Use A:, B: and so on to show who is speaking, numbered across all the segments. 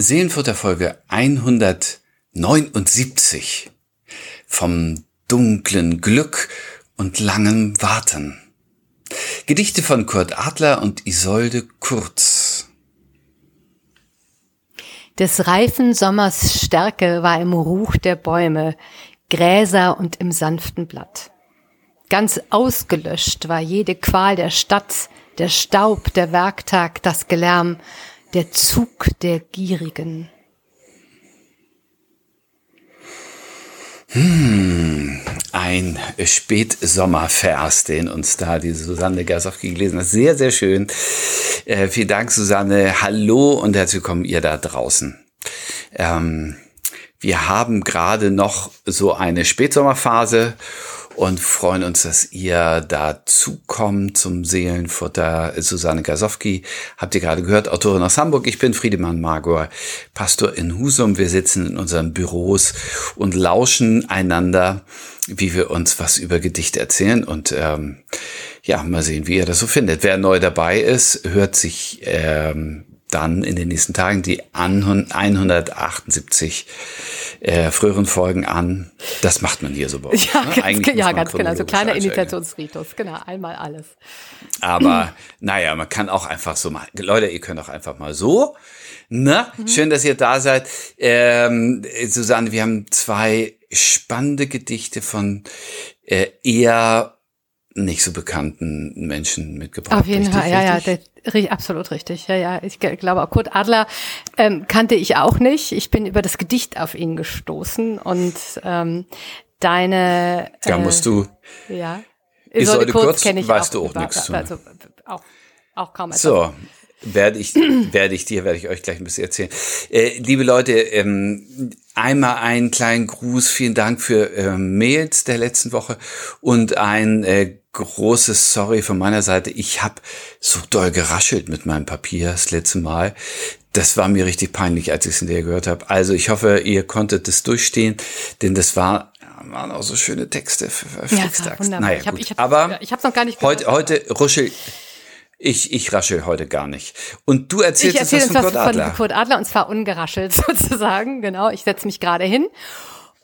A: Seelenfutter Folge 179 vom dunklen Glück und langem Warten. Gedichte von Kurt Adler und Isolde Kurz.
B: Des reifen Sommers Stärke war im Ruch der Bäume, Gräser und im sanften Blatt. Ganz ausgelöscht war jede Qual der Stadt, der Staub, der Werktag, das Gelärm, der Zug der Gierigen.
A: Hm, ein Spätsommervers, den uns da die Susanne Gasowski gelesen hat. Sehr, sehr schön. Äh, vielen Dank, Susanne. Hallo und herzlich willkommen ihr da draußen. Ähm, wir haben gerade noch so eine Spätsommerphase und freuen uns, dass ihr dazukommt zum Seelenfutter. Susanne Gasowski, habt ihr gerade gehört, Autorin aus Hamburg. Ich bin Friedemann Magor, Pastor in Husum. Wir sitzen in unseren Büros und lauschen einander, wie wir uns was über Gedichte erzählen und ähm, ja, mal sehen, wie ihr das so findet. Wer neu dabei ist, hört sich ähm, dann in den nächsten Tagen die 178 äh, früheren Folgen an. Das macht man hier so bei uns.
B: Ja, ne? ganz, ja, ganz genau. So kleiner Initiationsritus. Genau, einmal alles.
A: Aber naja, man kann auch einfach so mal. Leute, ihr könnt auch einfach mal so. Na, mhm. schön, dass ihr da seid. Ähm, Susanne, wir haben zwei spannende Gedichte von äh, eher nicht so bekannten Menschen mitgebracht.
B: Auf jeden Fall, ja, ja, der, absolut richtig. Ja, ja, ich glaube auch Kurt Adler ähm, kannte ich auch nicht. Ich bin über das Gedicht auf ihn gestoßen und ähm, deine.
A: Äh, da musst du.
B: Ja.
A: Isolde Kurz, Kurz weißt auch, du auch nichts
B: also, auch, auch kaum etwas.
A: So, werde ich, werde ich dir, werde ich euch gleich ein bisschen erzählen. Äh, liebe Leute, ähm, einmal einen kleinen Gruß, vielen Dank für äh, Mails der letzten Woche und ein äh, großes Sorry von meiner Seite. Ich habe so doll geraschelt mit meinem Papier das letzte Mal. Das war mir richtig peinlich, als ich es in der gehört habe. Also ich hoffe, ihr konntet es durchstehen, denn das war waren auch so schöne Texte
B: ja. Naja,
A: ich hab, ich hab, Aber
B: ich hab's noch gar nicht
A: gehört. Heute, heute ruschel ich, ich raschel heute gar nicht. Und du erzählst ich erzähl uns was von Kurt Adler.
B: Von Kurt Adler und zwar ungeraschelt sozusagen. Genau, ich setze mich gerade hin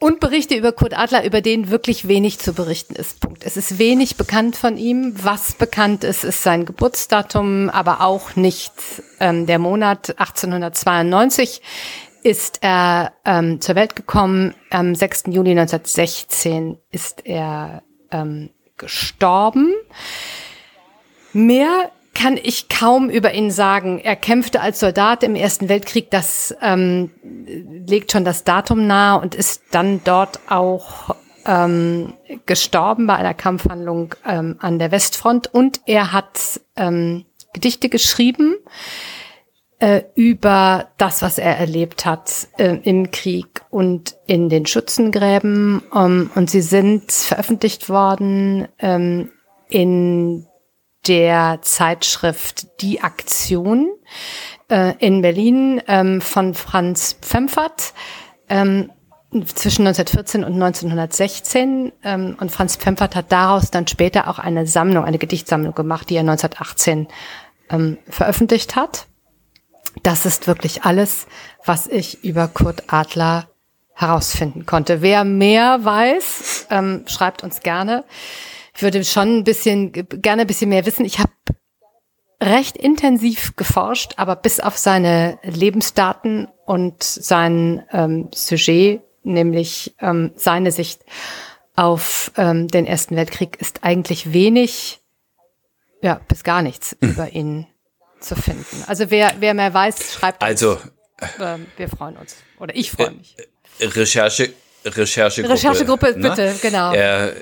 B: und berichte über Kurt Adler, über den wirklich wenig zu berichten ist. Punkt. Es ist wenig bekannt von ihm. Was bekannt ist, ist sein Geburtsdatum, aber auch nicht ähm, der Monat 1892 ist er ähm, zur Welt gekommen. Am 6. Juli 1916 ist er ähm, gestorben. Mehr kann ich kaum über ihn sagen. Er kämpfte als Soldat im Ersten Weltkrieg, das ähm, legt schon das Datum nahe und ist dann dort auch ähm, gestorben bei einer Kampfhandlung ähm, an der Westfront. Und er hat ähm, Gedichte geschrieben äh, über das, was er erlebt hat äh, im Krieg und in den Schützengräben. Um, und sie sind veröffentlicht worden ähm, in der Zeitschrift Die Aktion äh, in Berlin ähm, von Franz Pfemfert ähm, zwischen 1914 und 1916. Ähm, und Franz Pfemfert hat daraus dann später auch eine Sammlung, eine Gedichtsammlung gemacht, die er 1918 ähm, veröffentlicht hat. Das ist wirklich alles, was ich über Kurt Adler herausfinden konnte. Wer mehr weiß, ähm, schreibt uns gerne ich würde schon ein bisschen, gerne ein bisschen mehr wissen. Ich habe recht intensiv geforscht, aber bis auf seine Lebensdaten und sein ähm, Sujet, nämlich ähm, seine Sicht auf ähm, den Ersten Weltkrieg, ist eigentlich wenig, ja, bis gar nichts mhm. über ihn zu finden. Also wer, wer mehr weiß, schreibt
A: also,
B: uns. Also, wir freuen uns. Oder ich freue mich.
A: Recherche, Recherchegruppe.
B: Recherchegruppe, ne? bitte, genau.
A: Er,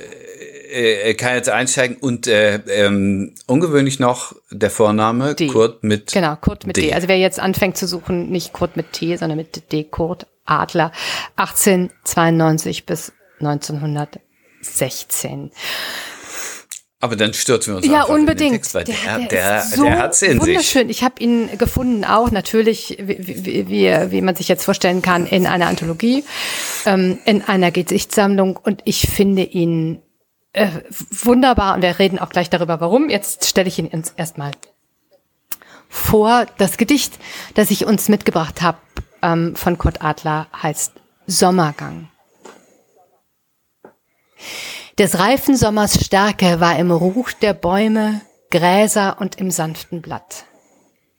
A: äh, kann jetzt einsteigen und äh, ähm, ungewöhnlich noch der Vorname
B: D.
A: Kurt mit
B: Genau, Kurt mit D. D. Also wer jetzt anfängt zu suchen, nicht Kurt mit T, sondern mit D, Kurt Adler, 1892 bis 1916.
A: Aber dann stürzen wir uns
B: ja, unbedingt.
A: Text, weil der, der, der, so der hat's in
B: wunderschön. sich. Ich habe ihn gefunden, auch natürlich, wie, wie, wie, wie man sich jetzt vorstellen kann, in einer Anthologie, ähm, in einer Gesichtssammlung und ich finde ihn äh, wunderbar und wir reden auch gleich darüber, warum. Jetzt stelle ich Ihnen erstmal vor. Das Gedicht, das ich uns mitgebracht habe, ähm, von Kurt Adler heißt Sommergang. Des reifen Sommers Stärke war im Ruch der Bäume, Gräser und im sanften Blatt.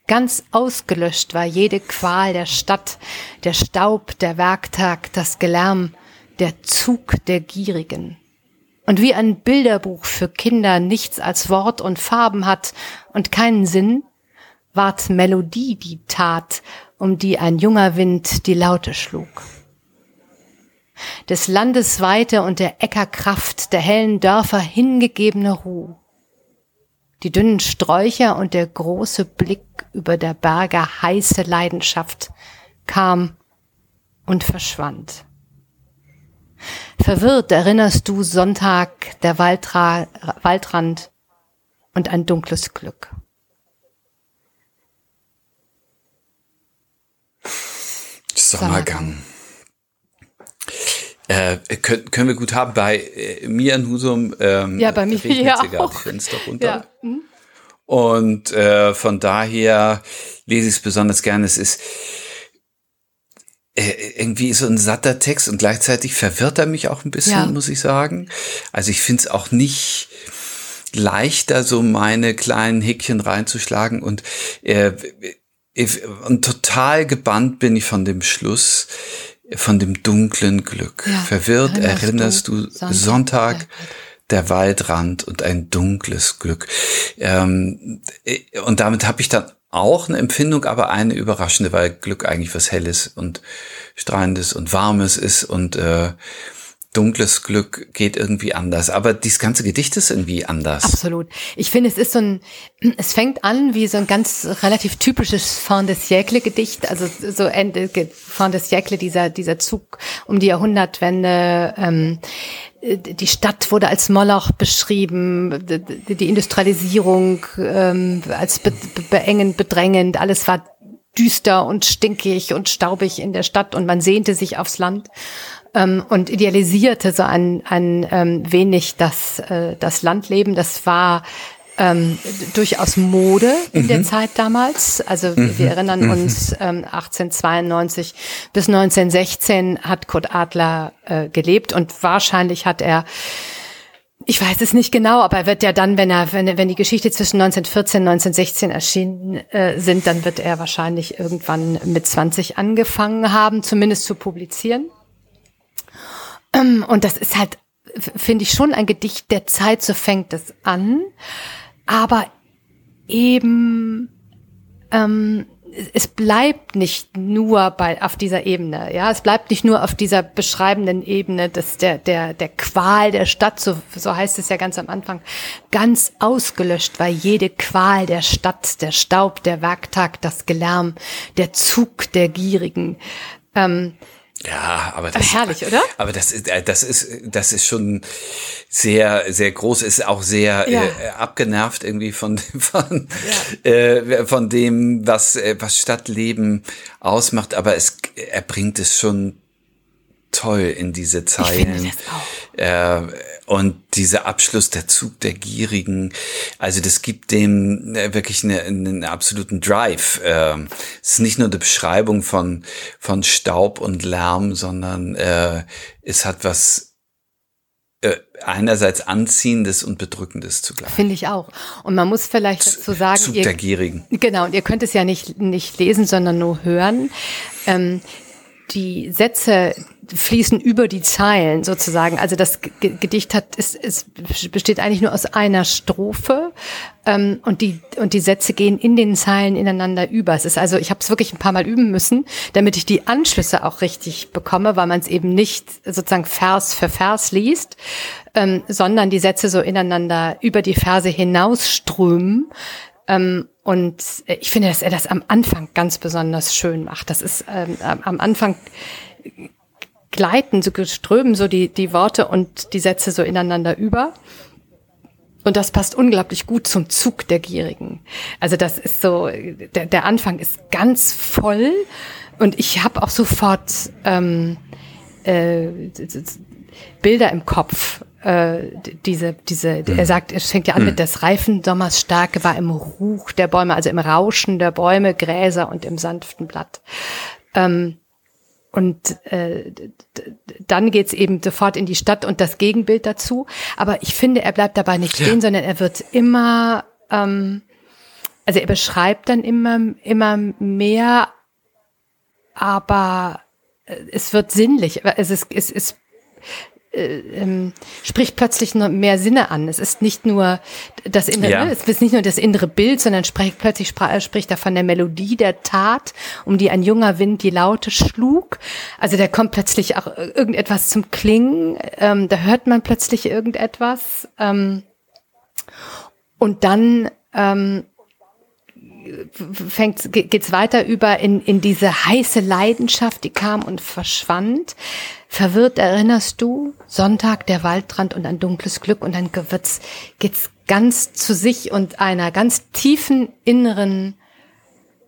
B: Ganz ausgelöscht war jede Qual der Stadt, der Staub, der Werktag, das Gelärm, der Zug der Gierigen. Und wie ein Bilderbuch für Kinder nichts als Wort und Farben hat und keinen Sinn, ward Melodie die Tat, um die ein junger Wind die Laute schlug. Des Landes Weite und der Äckerkraft der hellen Dörfer hingegebene Ruh. Die dünnen Sträucher und der große Blick über der Berge heiße Leidenschaft kam und verschwand. Verwirrt erinnerst du Sonntag, der Waldra Waldrand und ein dunkles Glück.
A: Sommergang. Äh, können, können wir gut haben bei äh, mir in Husum. Ähm,
B: ja, bei mir ja auch.
A: Die Fenster runter. Ja. Hm? Und äh, von daher lese ich es besonders gerne. Es ist irgendwie so ein satter Text und gleichzeitig verwirrt er mich auch ein bisschen, ja. muss ich sagen. Also ich finde es auch nicht leichter, so meine kleinen Häkchen reinzuschlagen und äh, und total gebannt bin ich von dem Schluss, von dem dunklen Glück. Ja, Verwirrt erinnerst, erinnerst du Sonntag, Sonntag der Waldrand und ein dunkles Glück. Ähm, und damit habe ich dann auch eine Empfindung, aber eine überraschende, weil Glück eigentlich was Helles und Strahlendes und Warmes ist und äh, dunkles Glück geht irgendwie anders. Aber dieses ganze Gedicht ist irgendwie anders.
B: Absolut. Ich finde, es ist so ein, es fängt an wie so ein ganz relativ typisches Fin de siècle Gedicht. Also so Ende, Fin de siècle, dieser, dieser Zug um die Jahrhundertwende, ähm, die Stadt wurde als Moloch beschrieben, die Industrialisierung ähm, als be beengend, bedrängend, alles war düster und stinkig und staubig in der Stadt und man sehnte sich aufs Land ähm, und idealisierte so ein, ein ähm, wenig das, äh, das Landleben. Das war ähm, durchaus Mode in mhm. der Zeit damals. Also mhm. wir erinnern mhm. uns, ähm, 1892 bis 1916 hat Kurt Adler äh, gelebt und wahrscheinlich hat er ich weiß es nicht genau, aber er wird ja dann, wenn er, wenn, wenn die Geschichte zwischen 1914 und 1916 erschienen äh, sind, dann wird er wahrscheinlich irgendwann mit 20 angefangen haben, zumindest zu publizieren. Ähm, und das ist halt, finde ich schon ein Gedicht der Zeit, so fängt es an aber eben ähm, es bleibt nicht nur bei auf dieser Ebene, ja, es bleibt nicht nur auf dieser beschreibenden Ebene des der der der Qual der Stadt, so so heißt es ja ganz am Anfang, ganz ausgelöscht war jede Qual der Stadt, der Staub, der Werktag, das Gelärm, der Zug der Gierigen. Ähm,
A: ja, aber das
B: herrlich, oder?
A: Aber das ist äh, das ist das ist schon sehr sehr groß, ist auch sehr ja. äh, abgenervt irgendwie von von ja. äh, von dem was äh, was Stadtleben ausmacht, aber es er bringt es schon toll in diese Zeilen. Äh, und dieser Abschluss, der Zug der Gierigen, also das gibt dem äh, wirklich eine, einen absoluten Drive. Äh, es ist nicht nur eine Beschreibung von, von Staub und Lärm, sondern äh, es hat was äh, einerseits Anziehendes und Bedrückendes zugleich.
B: Finde ich auch. Und man muss vielleicht dazu sagen,
A: Zug ihr, der Gierigen.
B: Genau, und ihr könnt es ja nicht, nicht lesen, sondern nur hören. Ähm, die Sätze fließen über die Zeilen sozusagen. Also das Gedicht hat es, es besteht eigentlich nur aus einer Strophe ähm, und die und die Sätze gehen in den Zeilen ineinander über. Es ist also ich habe es wirklich ein paar Mal üben müssen, damit ich die Anschlüsse auch richtig bekomme, weil man es eben nicht sozusagen Vers für Vers liest, ähm, sondern die Sätze so ineinander über die Verse hinausströmen. Ähm, und ich finde, dass er das am Anfang ganz besonders schön macht. Das ist ähm, am Anfang gleiten, so strömen so die, die Worte und die Sätze so ineinander über. Und das passt unglaublich gut zum Zug der Gierigen. Also das ist so, der, der Anfang ist ganz voll und ich habe auch sofort ähm, äh, Bilder im Kopf äh, diese, diese, mhm. er sagt, es fängt ja an mhm. mit des reifen Sommers Starke war im Ruch der Bäume, also im Rauschen der Bäume, Gräser und im sanften Blatt. Ähm, und äh, dann geht's eben sofort in die Stadt und das Gegenbild dazu. Aber ich finde, er bleibt dabei nicht stehen, ja. sondern er wird immer, ähm, also er beschreibt dann immer, immer mehr, aber es wird sinnlich. Es ist, es ist äh, ähm, spricht plötzlich noch mehr Sinne an. Es ist nicht nur das innere, ja. es ist nicht nur das innere Bild, sondern spricht plötzlich spra spricht er von der Melodie der Tat, um die ein junger Wind die Laute schlug. Also da kommt plötzlich auch irgendetwas zum Klingen. Ähm, da hört man plötzlich irgendetwas. Ähm, und dann ähm, fängt geht's weiter über in in diese heiße Leidenschaft, die kam und verschwand. Verwirrt erinnerst du Sonntag der Waldrand und ein dunkles Glück und dann wird's geht's ganz zu sich und einer ganz tiefen inneren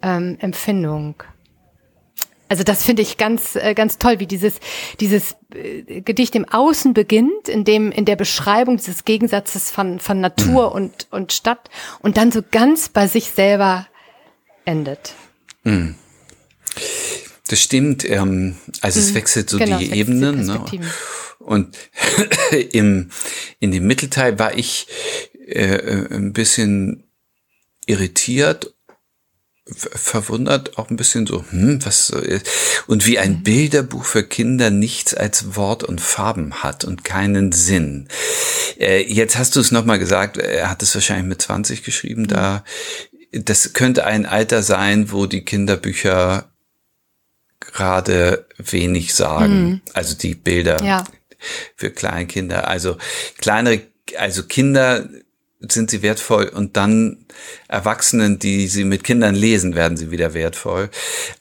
B: ähm, Empfindung. Also das finde ich ganz äh, ganz toll, wie dieses dieses äh, Gedicht im Außen beginnt, in dem in der Beschreibung dieses Gegensatzes von von Natur mhm. und und Stadt und dann so ganz bei sich selber endet. Mhm.
A: Das stimmt. Ähm, also es mhm. wechselt so genau, die Ebenen. Ne? Und im in dem Mittelteil war ich äh, äh ein bisschen irritiert verwundert, auch ein bisschen so, hm, was so ist. Und wie ein mhm. Bilderbuch für Kinder nichts als Wort und Farben hat und keinen Sinn. Äh, jetzt hast du es nochmal gesagt, er hat es wahrscheinlich mit 20 geschrieben, da, das könnte ein Alter sein, wo die Kinderbücher gerade wenig sagen. Mhm. Also die Bilder ja. für Kleinkinder. Also kleinere, also Kinder sind sie wertvoll und dann Erwachsenen, die sie mit Kindern lesen, werden sie wieder wertvoll.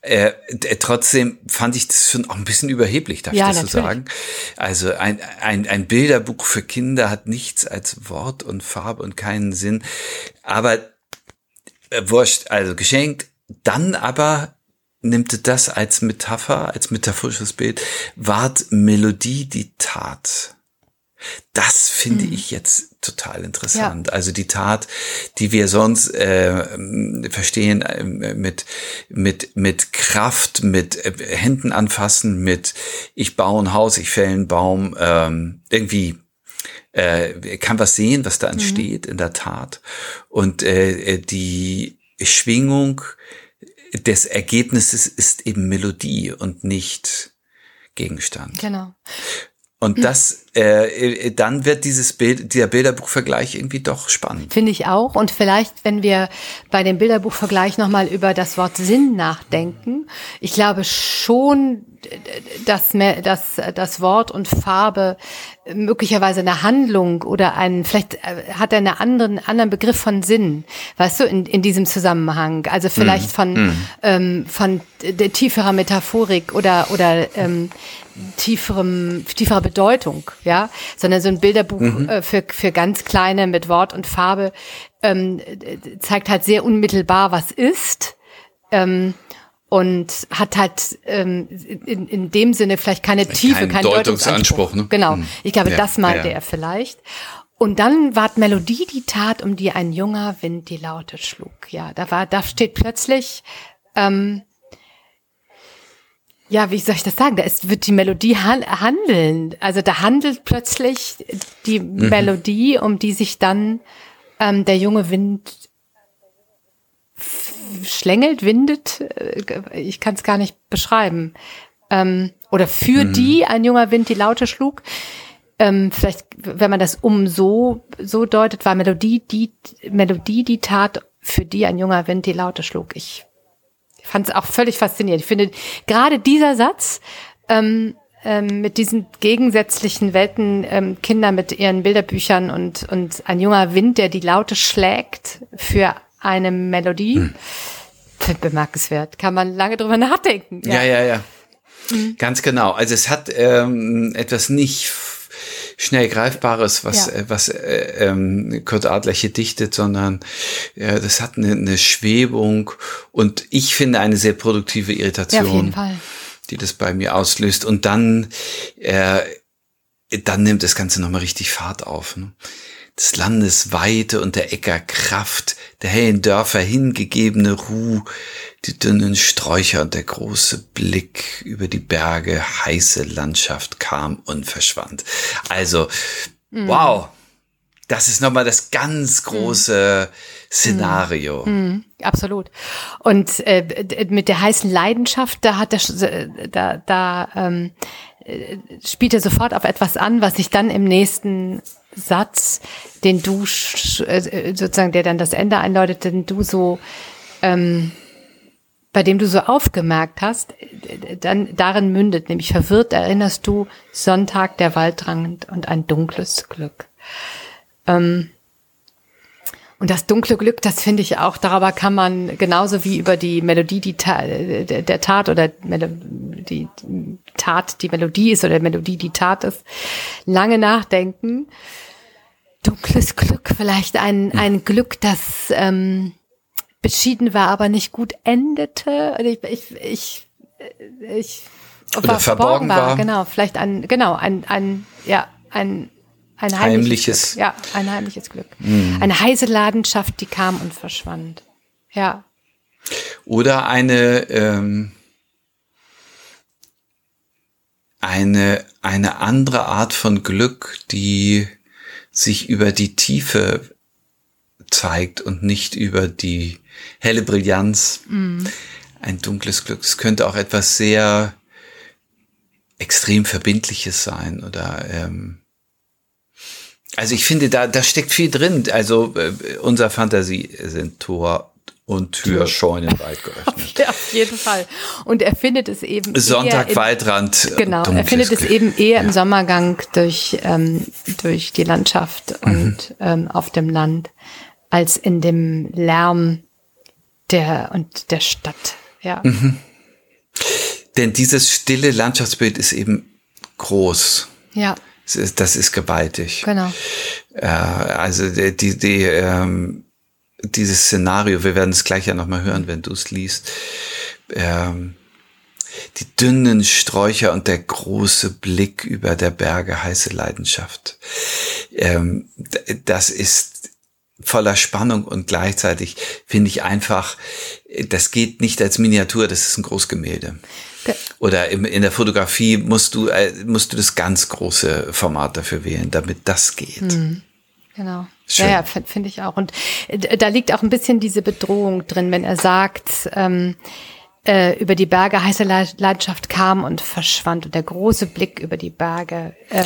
A: Äh, trotzdem fand ich das schon auch ein bisschen überheblich, darf ja, ich das so sagen? Also ein, ein, ein Bilderbuch für Kinder hat nichts als Wort und Farbe und keinen Sinn. Aber äh, wurscht, also geschenkt. Dann aber nimmt das als Metapher, als metaphorisches Bild, ward Melodie die Tat. Das finde mhm. ich jetzt total interessant. Ja. Also die Tat, die wir sonst äh, verstehen äh, mit mit mit Kraft, mit äh, Händen anfassen, mit ich baue ein Haus, ich fälle einen Baum, ähm, irgendwie äh, kann was sehen, was da mhm. entsteht mhm. in der Tat. Und äh, die Schwingung des Ergebnisses ist eben Melodie und nicht Gegenstand.
B: Genau.
A: Und das, äh, dann wird dieses Bild, dieser Bilderbuchvergleich irgendwie doch spannend.
B: Finde ich auch. Und vielleicht, wenn wir bei dem Bilderbuchvergleich nochmal über das Wort Sinn nachdenken. Ich glaube schon, dass, dass das Wort und Farbe möglicherweise eine Handlung oder ein, vielleicht äh, hat er einen anderen, anderen Begriff von Sinn, weißt du, in, in diesem Zusammenhang. Also vielleicht mm. von, mm. Ähm, von der tieferer Metaphorik oder, oder ähm, tieferem, tieferer Bedeutung, ja, sondern so ein Bilderbuch mhm. äh, für, für ganz kleine mit Wort und Farbe ähm, zeigt halt sehr unmittelbar, was ist. Ähm, und hat halt ähm, in, in dem Sinne vielleicht keine Tiefe, keinen keinen Deutungsanspruch. Deutungsanspruch ne? Genau, hm. ich glaube, ja, das meinte ja. er vielleicht. Und dann ward Melodie die Tat, um die ein junger Wind die Laute schlug. Ja, da war, da steht plötzlich, ähm, ja, wie soll ich das sagen? Da ist, wird die Melodie handeln. Also da handelt plötzlich die mhm. Melodie, um die sich dann ähm, der junge Wind schlängelt, windet, äh, ich kann es gar nicht beschreiben. Ähm, oder für mhm. die ein junger Wind die Laute schlug. Ähm, vielleicht, wenn man das um so, so deutet, war Melodie die, Melodie die Tat, für die ein junger Wind die Laute schlug. Ich fand es auch völlig faszinierend. Ich finde, gerade dieser Satz, ähm, ähm, mit diesen gegensätzlichen Welten, ähm, Kinder mit ihren Bilderbüchern und, und ein junger Wind, der die Laute schlägt für eine Melodie. Hm. Bemerkenswert. Kann man lange drüber nachdenken.
A: Ja, ja, ja. ja. Mhm. Ganz genau. Also es hat ähm, etwas nicht schnell greifbares, was ja. äh, was äh, ähm, Kurt Adler hier dichtet, sondern äh, das hat eine, eine Schwebung und ich finde eine sehr produktive Irritation, ja, die das bei mir auslöst. Und dann äh, dann nimmt das Ganze nochmal richtig Fahrt auf. Ne? Des Landes Weite und der Äcker Kraft, der hellen Dörfer hingegebene Ruh, die dünnen Sträucher und der große Blick über die Berge, heiße Landschaft kam und verschwand. Also, mhm. wow, das ist nochmal das ganz große mhm. Szenario.
B: Mhm. Absolut. Und äh, mit der heißen Leidenschaft, da hat er, da, da ähm, äh, spielt er sofort auf etwas an, was sich dann im nächsten Satz, den du äh, sozusagen, der dann das Ende einläutet, den du so, ähm, bei dem du so aufgemerkt hast, dann darin mündet, nämlich verwirrt erinnerst du Sonntag der Waldrang und ein dunkles Glück. Ähm, und das dunkle Glück, das finde ich auch, darüber kann man genauso wie über die Melodie die Ta der Tat oder die Tat die Melodie ist oder Melodie die Tat ist, lange nachdenken. Dunkles Glück, vielleicht ein, ein Glück, das ähm, beschieden war, aber nicht gut endete. Ich, ich, ich, ich
A: oder verborgen war, war.
B: Genau, vielleicht ein, genau, ein, ein, ja, ein ein
A: heimliches.
B: heimliches ja, ein heimliches Glück. Mhm. Eine heiße Ladenschaft, die kam und verschwand. Ja.
A: Oder eine, ähm, eine, eine andere Art von Glück, die sich über die Tiefe zeigt und nicht über die helle Brillanz. Mhm. Ein dunkles Glück. Es könnte auch etwas sehr extrem Verbindliches sein oder ähm, also ich finde, da, da steckt viel drin. Also äh, unser Fantasie sind Tor und Tür Scheunen weit geöffnet.
B: Ja, auf jeden Fall. Und er findet es eben
A: Sonntag im, Waldrand.
B: Genau, er findet es eben eher ja. im Sommergang durch ähm, durch die Landschaft mhm. und mhm. ähm, auf dem Land als in dem Lärm der und der Stadt. Ja. Mhm.
A: Denn dieses stille Landschaftsbild ist eben groß.
B: Ja.
A: Das ist gewaltig.
B: Genau.
A: Äh, also die, die, die ähm, dieses Szenario, wir werden es gleich ja nochmal hören, wenn du es liest. Ähm, die dünnen Sträucher und der große Blick über der Berge, heiße Leidenschaft. Ähm, das ist voller Spannung und gleichzeitig finde ich einfach, das geht nicht als Miniatur, das ist ein Großgemälde. Oder im, in der Fotografie musst du, äh, musst du das ganz große Format dafür wählen, damit das geht. Mhm.
B: Genau. Schön. Ja, ja finde find ich auch. Und äh, da liegt auch ein bisschen diese Bedrohung drin, wenn er sagt, ähm, äh, über die Berge heiße Landschaft kam und verschwand und der große Blick über die Berge. Ähm,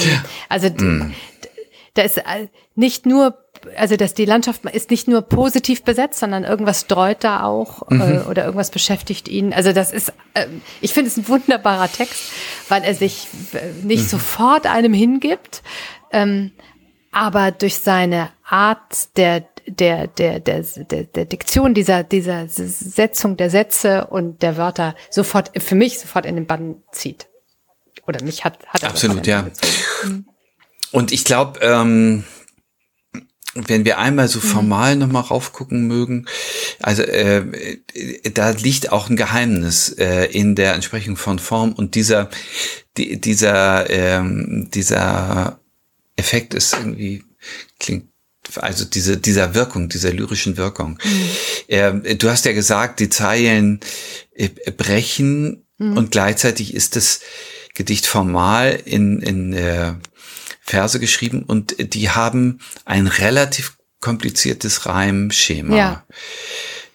B: also mm. Da ist äh, nicht nur also dass die Landschaft ist nicht nur positiv besetzt, sondern irgendwas streut da auch mhm. äh, oder irgendwas beschäftigt ihn. Also das ist, äh, ich finde es ein wunderbarer Text, weil er sich äh, nicht mhm. sofort einem hingibt, ähm, aber durch seine Art der der, der, der, der, der Diktion dieser, dieser Setzung der Sätze und der Wörter sofort, für mich sofort in den Bann zieht. Oder mich hat, hat
A: er Absolut, ja. Mhm. Und ich glaube, ähm, wenn wir einmal so mhm. formal mhm. nochmal raufgucken mögen, also äh, da liegt auch ein Geheimnis äh, in der Entsprechung von Form und dieser die, dieser ähm, dieser Effekt ist irgendwie klingt also diese dieser Wirkung dieser lyrischen Wirkung. Mhm. Äh, du hast ja gesagt, die Zeilen äh, brechen mhm. und gleichzeitig ist das Gedicht formal in in äh, Verse geschrieben und die haben ein relativ kompliziertes Reimschema. Ja.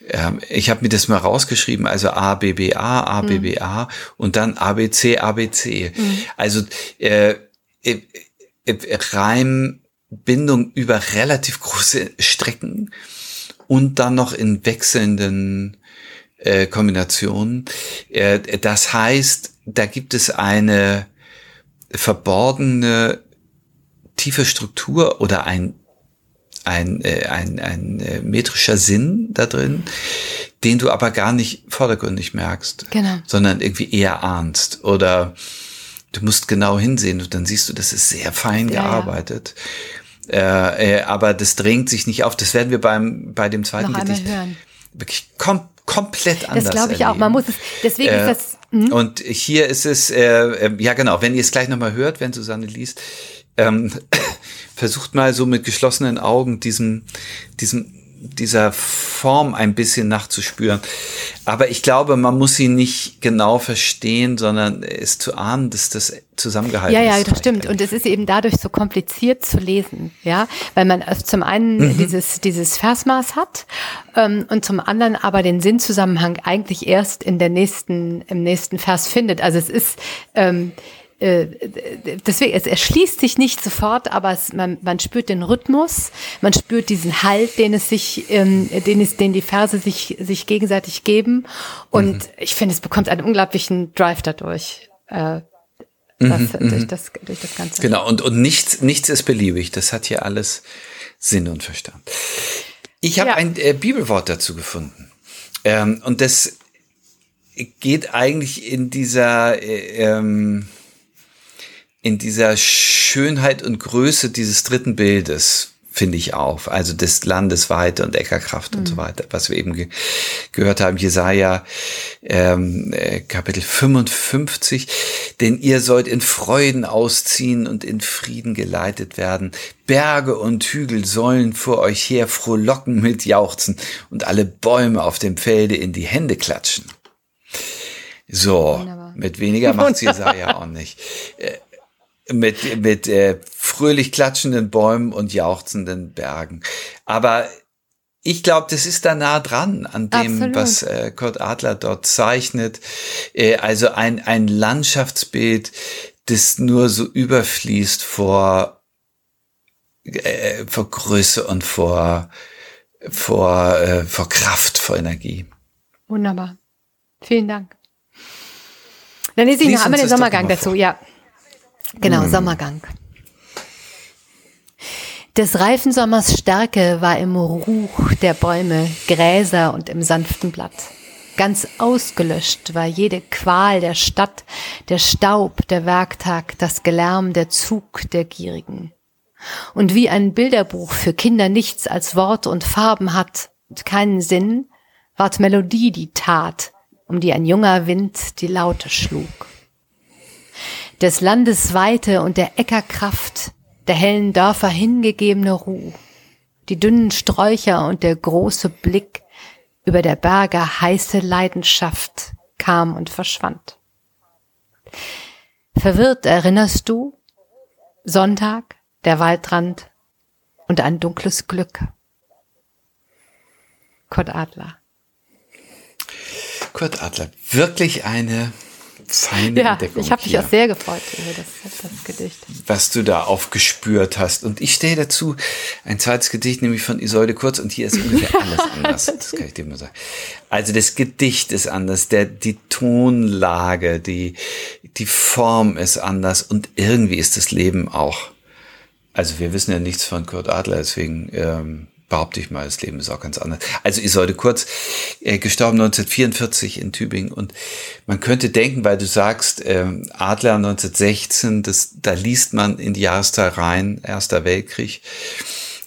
A: Ähm, ich habe mir das mal rausgeschrieben, also A, B, B, A, A, B, B, A und dann A, B, C, A, B, C. Mhm. Also äh, äh, äh, Reimbindung über relativ große Strecken und dann noch in wechselnden äh, Kombinationen. Äh, das heißt, da gibt es eine verborgene tiefe Struktur oder ein, ein, äh, ein, ein äh, metrischer Sinn da drin, den du aber gar nicht vordergründig merkst,
B: genau.
A: sondern irgendwie eher ahnst oder du musst genau hinsehen und dann siehst du, das ist sehr fein ja, gearbeitet. Ja. Äh, äh, aber das drängt sich nicht auf. Das werden wir beim bei dem zweiten Noch Gedicht wirklich kom komplett anders.
B: Das glaube ich erleben. auch. Man muss es. Deswegen äh, ist das.
A: Mh. Und hier ist es äh, äh, ja genau. Wenn ihr es gleich nochmal hört, wenn Susanne liest, ähm, versucht mal so mit geschlossenen Augen diesem, diesem dieser Form ein bisschen nachzuspüren. Aber ich glaube, man muss sie nicht genau verstehen, sondern es zu ahnen, dass das zusammengehalten
B: ist.
A: Ja,
B: ja, das stimmt. Und es ist eben dadurch so kompliziert zu lesen, ja, weil man zum einen mhm. dieses, dieses Versmaß hat ähm, und zum anderen aber den Sinnzusammenhang eigentlich erst in der nächsten, im nächsten Vers findet. Also es ist, ähm, äh, deswegen, es erschließt sich nicht sofort, aber es, man, man spürt den Rhythmus, man spürt diesen Halt, den es sich, ähm, den es, den die Verse sich, sich gegenseitig geben. Und mhm. ich finde, es bekommt einen unglaublichen Drive dadurch. Äh, das, mhm, durch, mhm. das, durch das Ganze.
A: Genau, und, und nichts, nichts ist beliebig. Das hat hier alles Sinn und Verstand. Ich habe ja. ein äh, Bibelwort dazu gefunden. Ähm, und das geht eigentlich in dieser äh, ähm, in dieser Schönheit und Größe dieses dritten Bildes finde ich auf. Also des Landes Weite und Eckerkraft mhm. und so mhm. weiter, was wir eben ge gehört haben. Jesaja ähm, äh, Kapitel 55. Denn ihr sollt in Freuden ausziehen und in Frieden geleitet werden. Berge und Hügel sollen vor euch her frohlocken mit Jauchzen und alle Bäume auf dem Felde in die Hände klatschen. So, Wunderbar. mit weniger macht Jesaja auch nicht. Äh, mit, mit äh, fröhlich klatschenden Bäumen und jauchzenden Bergen. Aber ich glaube, das ist da nah dran an dem, Absolut. was äh, Kurt Adler dort zeichnet. Äh, also ein, ein Landschaftsbild, das nur so überfließt vor, äh, vor Größe und vor, vor, äh, vor Kraft, vor Energie.
B: Wunderbar. Vielen Dank. Dann lese ich Lies noch einmal den Sommergang dazu, ja. Genau, hm. Sommergang. Des reifen Sommers Stärke war im Ruch der Bäume, Gräser und im sanften Blatt. Ganz ausgelöscht war jede Qual der Stadt, der Staub, der Werktag, das Gelärm, der Zug der Gierigen. Und wie ein Bilderbuch für Kinder nichts als Wort und Farben hat und keinen Sinn, ward Melodie die Tat, um die ein junger Wind die Laute schlug des Landes Weite und der Äckerkraft, der hellen Dörfer hingegebene Ruh, die dünnen Sträucher und der große Blick über der Berge heiße Leidenschaft kam und verschwand. Verwirrt erinnerst du Sonntag, der Waldrand und ein dunkles Glück. Kurt Adler.
A: Kurt Adler, wirklich eine feine
B: ja,
A: Entdeckung.
B: Ich habe mich auch sehr gefreut über das, das, Gedicht.
A: Was du da aufgespürt hast. Und ich stehe dazu ein zweites Gedicht, nämlich von Isolde Kurz, und hier ist ungefähr alles anders. Das kann ich dir mal sagen. Also das Gedicht ist anders, der, die Tonlage, die, die Form ist anders und irgendwie ist das Leben auch. Also wir wissen ja nichts von Kurt Adler, deswegen ähm, behaupte ich mal, das Leben ist auch ganz anders. Also Isolde Kurz, äh, gestorben 1944 in Tübingen und man könnte denken, weil du sagst, äh, Adler 1916, das, da liest man in die Jahreszahl rein, Erster Weltkrieg.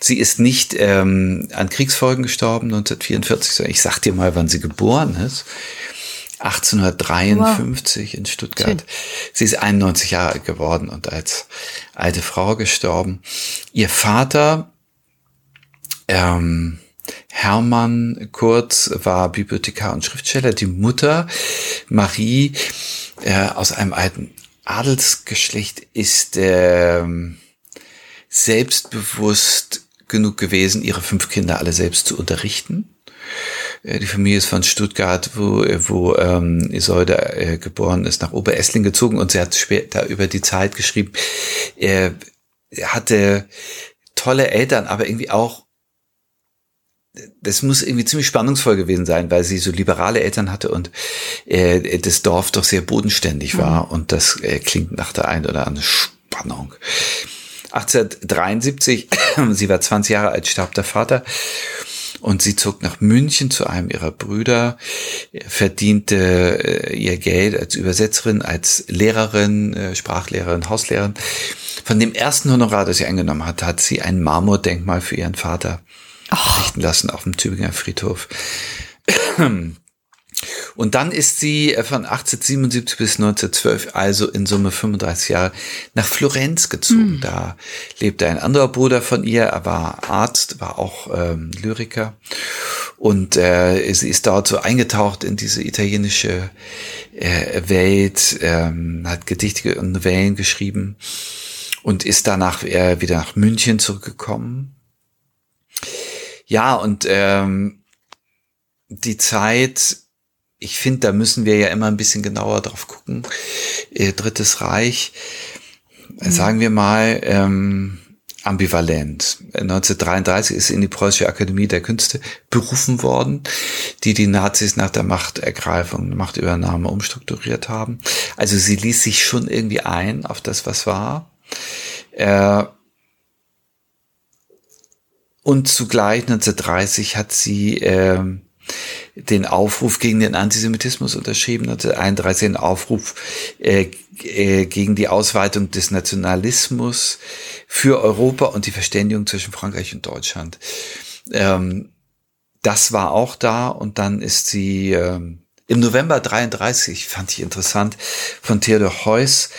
A: Sie ist nicht ähm, an Kriegsfolgen gestorben 1944, sondern ich sag dir mal, wann sie geboren ist. 1853 wow. in Stuttgart. Schön. Sie ist 91 Jahre alt geworden und als alte Frau gestorben. Ihr Vater ähm, Hermann Kurz war Bibliothekar und Schriftsteller. Die Mutter Marie äh, aus einem alten Adelsgeschlecht ist äh, selbstbewusst genug gewesen, ihre fünf Kinder alle selbst zu unterrichten. Äh, die Familie ist von Stuttgart, wo, wo ähm, Isolde äh, geboren ist, nach Oberessling gezogen und sie hat später über die Zeit geschrieben, er hatte tolle Eltern, aber irgendwie auch das muss irgendwie ziemlich spannungsvoll gewesen sein, weil sie so liberale Eltern hatte und äh, das Dorf doch sehr bodenständig war mhm. und das äh, klingt nach der einen oder anderen Spannung. 1873, sie war 20 Jahre alt, starb der Vater und sie zog nach München zu einem ihrer Brüder, verdiente äh, ihr Geld als Übersetzerin, als Lehrerin, äh, Sprachlehrerin, Hauslehrerin. Von dem ersten Honorar, das sie angenommen hat, hat sie ein Marmordenkmal für ihren Vater oh. richten lassen auf dem Tübinger Friedhof. Und dann ist sie äh, von 1877 bis 1912, also in Summe 35 Jahre, nach Florenz gezogen. Mhm. Da lebte ein anderer Bruder von ihr, er war Arzt, war auch ähm, Lyriker. Und äh, sie ist dort so eingetaucht in diese italienische äh, Welt, ähm, hat Gedichte und Novellen geschrieben und ist danach äh, wieder nach München zurückgekommen. Ja, und ähm, die Zeit, ich finde, da müssen wir ja immer ein bisschen genauer drauf gucken. Äh, Drittes Reich, mhm. sagen wir mal, ähm, ambivalent. 1933 ist in die Preußische Akademie der Künste berufen worden, die die Nazis nach der Machtergreifung, Machtübernahme umstrukturiert haben. Also sie ließ sich schon irgendwie ein auf das, was war. Äh, und zugleich 1930 hat sie äh, den Aufruf gegen den Antisemitismus unterschrieben, 1931 den Aufruf äh, äh, gegen die Ausweitung des Nationalismus für Europa und die Verständigung zwischen Frankreich und Deutschland. Ähm, das war auch da und dann ist sie ähm, im November 33, fand ich interessant, von Theodor Heuss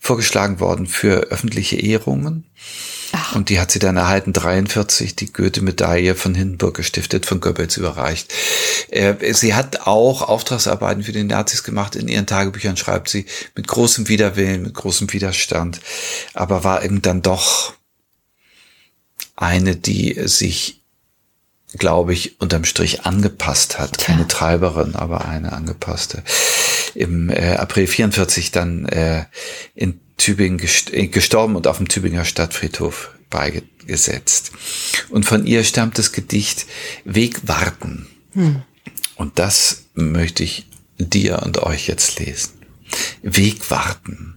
A: vorgeschlagen worden für öffentliche Ehrungen. Ach. Und die hat sie dann erhalten, 43, die Goethe-Medaille von Hindenburg gestiftet, von Goebbels überreicht. Äh, sie hat auch Auftragsarbeiten für die Nazis gemacht. In ihren Tagebüchern schreibt sie mit großem Widerwillen, mit großem Widerstand, aber war eben dann doch eine, die sich glaube ich, unterm Strich angepasst hat. Keine ja. Treiberin, aber eine angepasste. Im äh, April 44 dann äh, in Tübingen gest äh, gestorben und auf dem Tübinger Stadtfriedhof beigesetzt. Und von ihr stammt das Gedicht Wegwarten. Hm. Und das möchte ich dir und euch jetzt lesen. Wegwarten.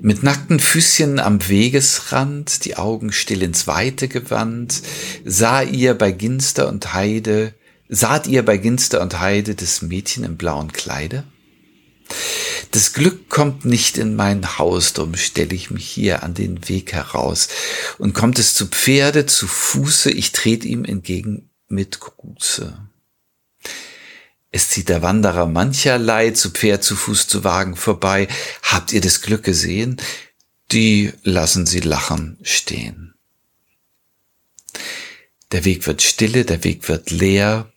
A: Mit nackten Füßchen am Wegesrand, die Augen still ins Weite gewandt, sah ihr bei Ginster und Heide, saht ihr bei Ginster und Heide das Mädchen im blauen Kleide? Das Glück kommt nicht in mein Haus, drum stell ich mich hier an den Weg heraus. Und kommt es zu Pferde, zu Fuße, ich tret ihm entgegen mit Gruße. Es zieht der Wanderer mancherlei zu Pferd, zu Fuß, zu Wagen vorbei. Habt ihr das Glück gesehen? Die lassen sie lachen stehen. Der Weg wird stille, der Weg wird leer,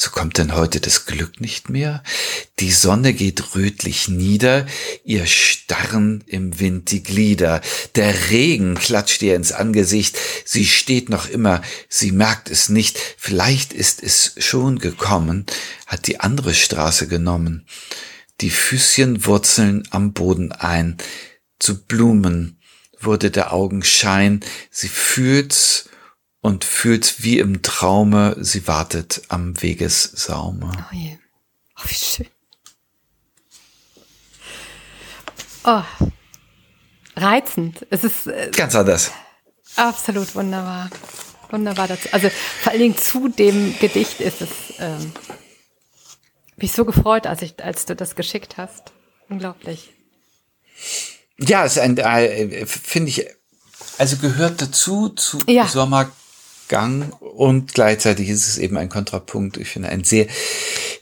A: so kommt denn heute das Glück nicht mehr? Die Sonne geht rötlich nieder, ihr starren im Wind die Glieder. Der Regen klatscht ihr ins Angesicht, sie steht noch immer, sie merkt es nicht, vielleicht ist es schon gekommen, hat die andere Straße genommen. Die Füßchen wurzeln am Boden ein, zu Blumen wurde der Augenschein, sie fühlt's und fühlt wie im Traume, sie wartet am Wegessaume.
B: Oh je. Oh, wie schön. Oh, reizend. Es ist
A: äh, ganz anders.
B: Absolut wunderbar. Wunderbar dazu. Also vor allen Dingen zu dem Gedicht ist es ähm, mich so gefreut, als ich, als du das geschickt hast. Unglaublich.
A: Ja, es ist ein, äh, finde ich, also gehört dazu zu ja. Sommer Gang und gleichzeitig ist es eben ein Kontrapunkt. Ich finde ein sehr,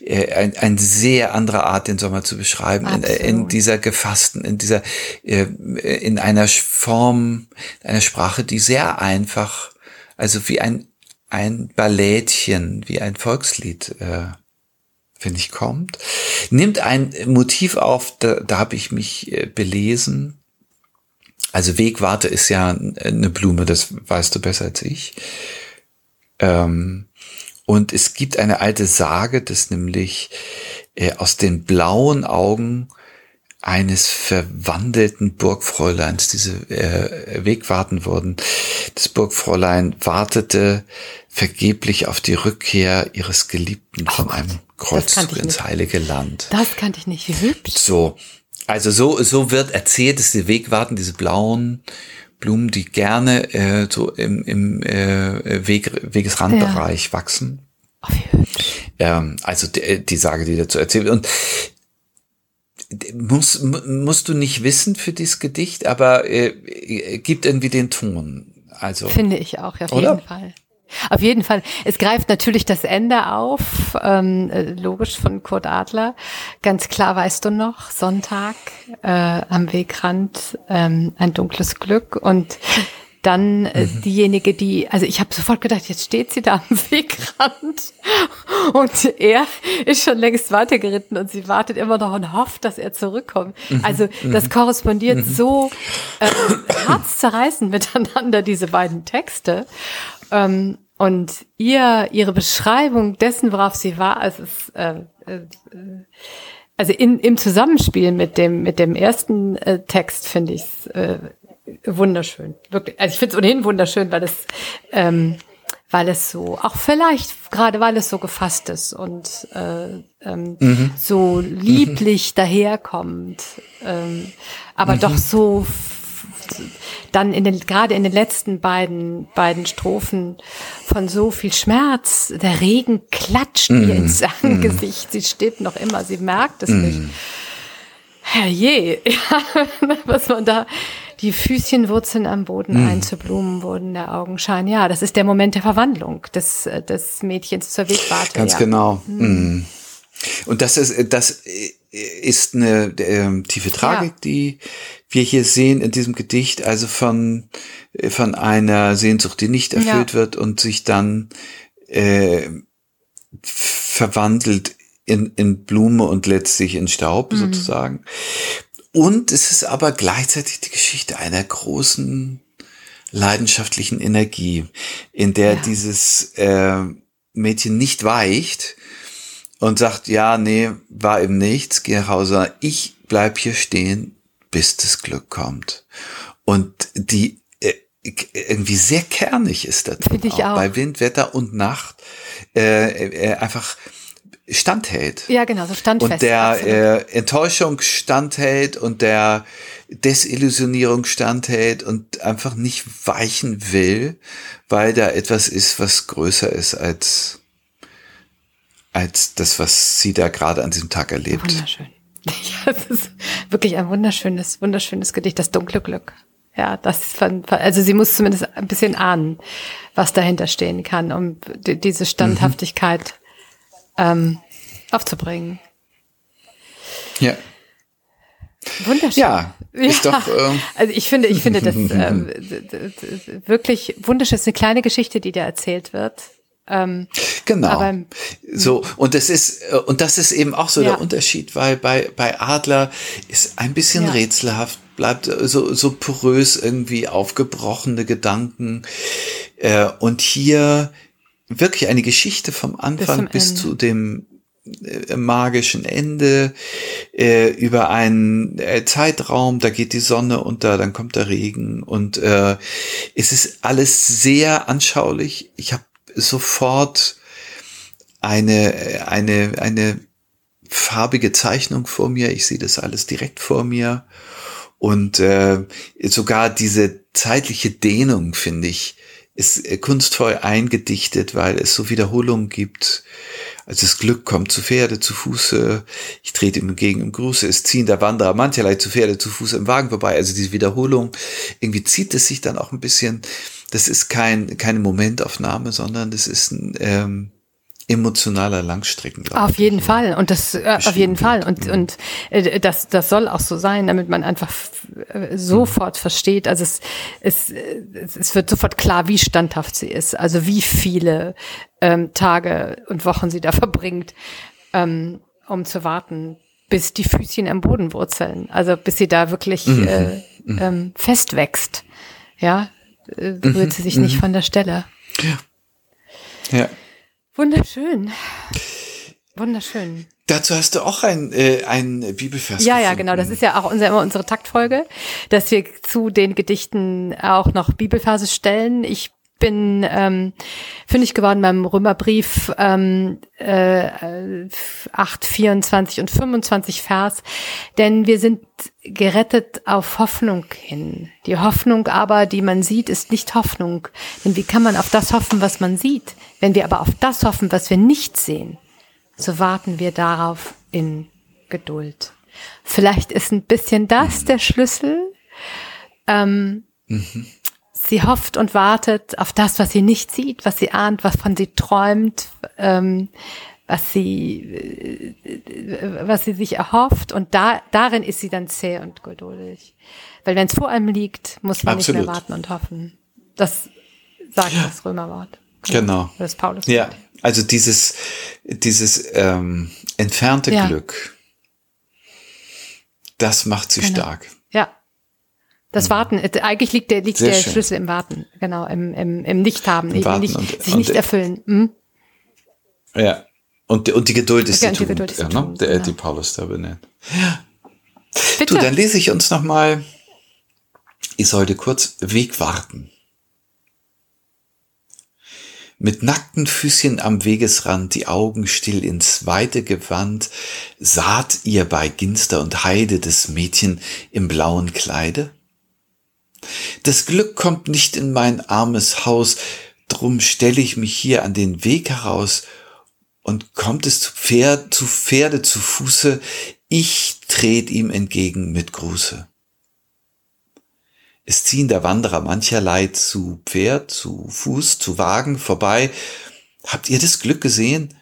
A: äh, ein, ein sehr andere Art, den Sommer zu beschreiben, in, in, dieser gefassten, in dieser, äh, in einer Form, einer Sprache, die sehr einfach, also wie ein, ein Ballettchen, wie ein Volkslied, äh, finde ich, kommt. Nimmt ein Motiv auf, da, da habe ich mich äh, belesen. Also Wegwarte ist ja eine Blume, das weißt du besser als ich. Ähm, und es gibt eine alte Sage, dass nämlich äh, aus den blauen Augen eines verwandelten Burgfräuleins diese äh, Wegwarten wurden. Das Burgfräulein wartete vergeblich auf die Rückkehr ihres Geliebten oh von einem Kreuzzug ins Heilige Land.
B: Das kannte ich nicht. Wie hübsch.
A: So. Also so, so wird erzählt, dass die Wegwarten, diese blauen Blumen, die gerne äh, so im, im äh, Weg, Wegesrandbereich ja. wachsen. Oh, ähm, also die, die Sage, die dazu erzählt. Und muss, musst du nicht wissen für dieses Gedicht, aber äh, gibt irgendwie den Ton. Also
B: finde ich auch auf oder? jeden Fall. Auf jeden Fall. Es greift natürlich das Ende auf, ähm, äh, logisch von Kurt Adler. Ganz klar weißt du noch, Sonntag äh, am Wegrand, ähm, ein dunkles Glück und dann äh, mhm. diejenige, die, also ich habe sofort gedacht, jetzt steht sie da am Wegrand und er ist schon längst weitergeritten und sie wartet immer noch und hofft, dass er zurückkommt. Mhm. Also das mhm. korrespondiert mhm. so äh, herzzerreißend miteinander, diese beiden Texte. Ähm, und ihr, ihre Beschreibung dessen, worauf sie war, also es, äh, äh, also in, im Zusammenspiel mit dem, mit dem ersten äh, Text finde ich es äh, wunderschön. Wirklich. Also ich finde es ohnehin wunderschön, weil es, ähm, weil es so, auch vielleicht gerade weil es so gefasst ist und äh, ähm, mhm. so lieblich mhm. daherkommt, ähm, aber mhm. doch so dann in den, gerade in den letzten beiden, beiden Strophen von so viel Schmerz. Der Regen klatscht mm. ihr ins Angesicht. Mm. Sie steht noch immer, sie merkt es mm. nicht. Herrje, ja, was man da, die Füßchenwurzeln am Boden mm. einzublumen wurden, der Augenschein. Ja, das ist der Moment der Verwandlung des, des Mädchens zur Wegwarte.
A: Ganz
B: ja.
A: genau. Mm. Und das ist, das ist eine äh, tiefe Tragik, ja. die wir hier sehen in diesem Gedicht, also von, von einer Sehnsucht, die nicht erfüllt ja. wird und sich dann äh, verwandelt in, in Blume und letztlich in Staub mhm. sozusagen. Und es ist aber gleichzeitig die Geschichte einer großen leidenschaftlichen Energie, in der ja. dieses äh, Mädchen nicht weicht, und sagt, ja, nee, war eben nichts, geh nach Hause. Ich bleib hier stehen, bis das Glück kommt. Und die äh, irgendwie sehr kernig ist das
B: Finde ich auch.
A: Bei Wind, Wetter und Nacht äh, äh, einfach standhält.
B: Ja, genau, so standfest.
A: Und der äh, Enttäuschung standhält und der Desillusionierung standhält und einfach nicht weichen will, weil da etwas ist, was größer ist als als das, was sie da gerade an diesem Tag erlebt.
B: Wunderschön. Ja, es ist wirklich ein wunderschönes, wunderschönes Gedicht, das dunkle Glück. Ja, das von, also sie muss zumindest ein bisschen ahnen, was dahinter stehen kann, um diese Standhaftigkeit mhm. ähm, aufzubringen.
A: Ja.
B: Wunderschön.
A: Ja, ist ja. doch.
B: Ähm also ich finde, ich finde das ähm, wirklich wunderschön. Es ist eine kleine Geschichte, die da erzählt wird.
A: Ähm, genau. So und das ist äh, und das ist eben auch so ja. der Unterschied, weil bei bei Adler ist ein bisschen ja. rätselhaft, bleibt so so porös irgendwie aufgebrochene Gedanken äh, und hier wirklich eine Geschichte vom Anfang bis, bis zu dem äh, magischen Ende äh, über einen äh, Zeitraum, da geht die Sonne unter, dann kommt der Regen und äh, es ist alles sehr anschaulich. Ich habe sofort eine, eine, eine farbige Zeichnung vor mir. Ich sehe das alles direkt vor mir. Und äh, sogar diese zeitliche Dehnung, finde ich, ist äh, kunstvoll eingedichtet, weil es so Wiederholungen gibt. Also das Glück kommt zu Pferde, zu Fuße, ich trete ihm entgegen im Gruße, es ziehen der Wanderer mancherlei zu Pferde, zu Fuße im Wagen vorbei. Also diese Wiederholung, irgendwie zieht es sich dann auch ein bisschen das ist kein, keine Momentaufnahme, sondern das ist ein ähm, emotionaler Langstrecken.
B: Auf jeden Fall und das äh, auf jeden Fall und und äh, das das soll auch so sein, damit man einfach äh, sofort mhm. versteht. Also es, es es wird sofort klar, wie standhaft sie ist, also wie viele ähm, Tage und Wochen sie da verbringt, ähm, um zu warten, bis die Füßchen am Boden wurzeln, also bis sie da wirklich mhm. äh, mhm. ähm, festwächst. Ja, äh, rührt sie sich nicht mhm. von der Stelle.
A: Ja. Ja.
B: Wunderschön. Wunderschön.
A: Dazu hast du auch ein, äh, ein Bibelvers.
B: Ja, gefunden. ja, genau. Das ist ja auch unser, immer unsere Taktfolge, dass wir zu den Gedichten auch noch Bibelverse stellen. Ich bin ähm, fündig geworden beim Römerbrief ähm, äh, 8, 24 und 25 Vers, denn wir sind gerettet auf Hoffnung hin. Die Hoffnung aber, die man sieht, ist nicht Hoffnung. Denn wie kann man auf das hoffen, was man sieht? Wenn wir aber auf das hoffen, was wir nicht sehen, so warten wir darauf in Geduld. Vielleicht ist ein bisschen das der Schlüssel. Ähm, mhm Sie hofft und wartet auf das, was sie nicht sieht, was sie ahnt, was von sie träumt, ähm, was sie, äh, was sie sich erhofft. Und da, darin ist sie dann zäh und geduldig. Weil wenn es vor einem liegt, muss man Absolut. nicht mehr warten und hoffen. Das sagt ja. das Römerwort.
A: Genau. Das Paulus. Ja, also dieses, dieses ähm, entfernte ja. Glück, das macht sie genau. stark.
B: Das mhm. Warten, äh, eigentlich liegt der, liegt der Schlüssel im Warten, genau, im, im, im Nichthaben, Im eben nicht, und, sich und, nicht erfüllen. Hm?
A: Ja. Und, und die Geduld ist ja, die, Tugend, ist die, ja, ne? der, genau. die Paulus da benennt. Ja. Bitte. Du, dann lese ich uns nochmal Isolde kurz Weg warten. Mit nackten Füßchen am Wegesrand, die Augen still ins Weite gewandt, saht ihr bei Ginster und Heide des Mädchen im blauen Kleide? Das Glück kommt nicht in mein armes Haus, drum stell ich mich hier an den Weg heraus, und kommt es zu Pferd, zu Pferde, zu Fuße, ich tret ihm entgegen mit Gruße. Es ziehen der Wanderer mancherlei zu Pferd, zu Fuß, zu Wagen vorbei. Habt ihr das Glück gesehen?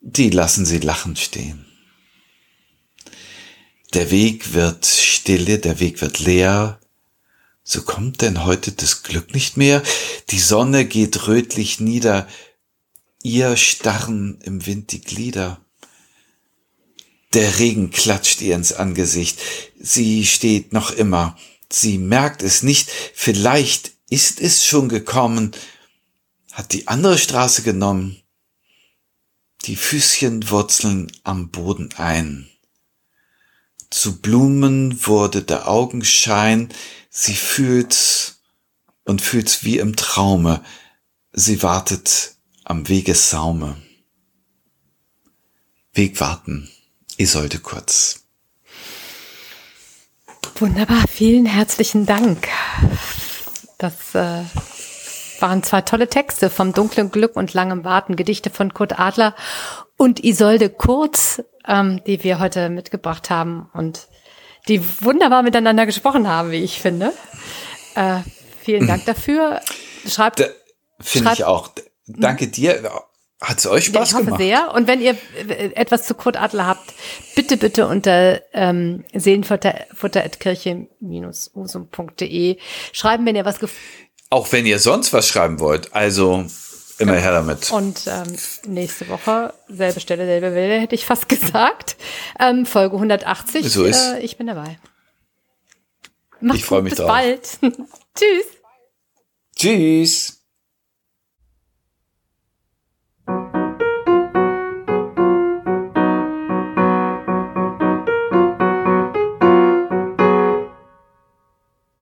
A: Die lassen sie lachend stehen. Der Weg wird stille, der Weg wird leer. So kommt denn heute das Glück nicht mehr? Die Sonne geht rötlich nieder. Ihr starren im Wind die Glieder. Der Regen klatscht ihr ins Angesicht. Sie steht noch immer Sie merkt es nicht, vielleicht ist es schon gekommen, hat die andere Straße genommen. Die Füßchen wurzeln am Boden ein. Zu Blumen wurde der Augenschein, sie fühlt's und fühlt's wie im Traume, sie wartet am Wegesaume. Weg warten, Isolde Kurz.
B: Wunderbar, vielen herzlichen Dank. Das äh, waren zwei tolle Texte vom dunklen Glück und langem Warten, Gedichte von Kurt Adler und Isolde Kurz, ähm, die wir heute mitgebracht haben und die wunderbar miteinander gesprochen haben, wie ich finde. Äh, vielen Dank dafür.
A: Schreibt. Finde ich auch. Danke dir. Hat es euch Spaß
B: ja, ich
A: hoffe
B: sehr. Und wenn ihr etwas zu Kurt Adler habt, bitte, bitte unter ähm, seelenfutter.kirche-usum.de schreiben, wenn ihr was
A: Auch wenn ihr sonst was schreiben wollt. Also immer her damit.
B: Und ähm, nächste Woche, selbe Stelle, selbe Welle, hätte ich fast gesagt. Ähm, Folge 180.
A: So ist.
B: Äh, ich bin dabei.
A: Macht's ich freue mich
B: bis
A: drauf.
B: bald. Tschüss.
A: Tschüss.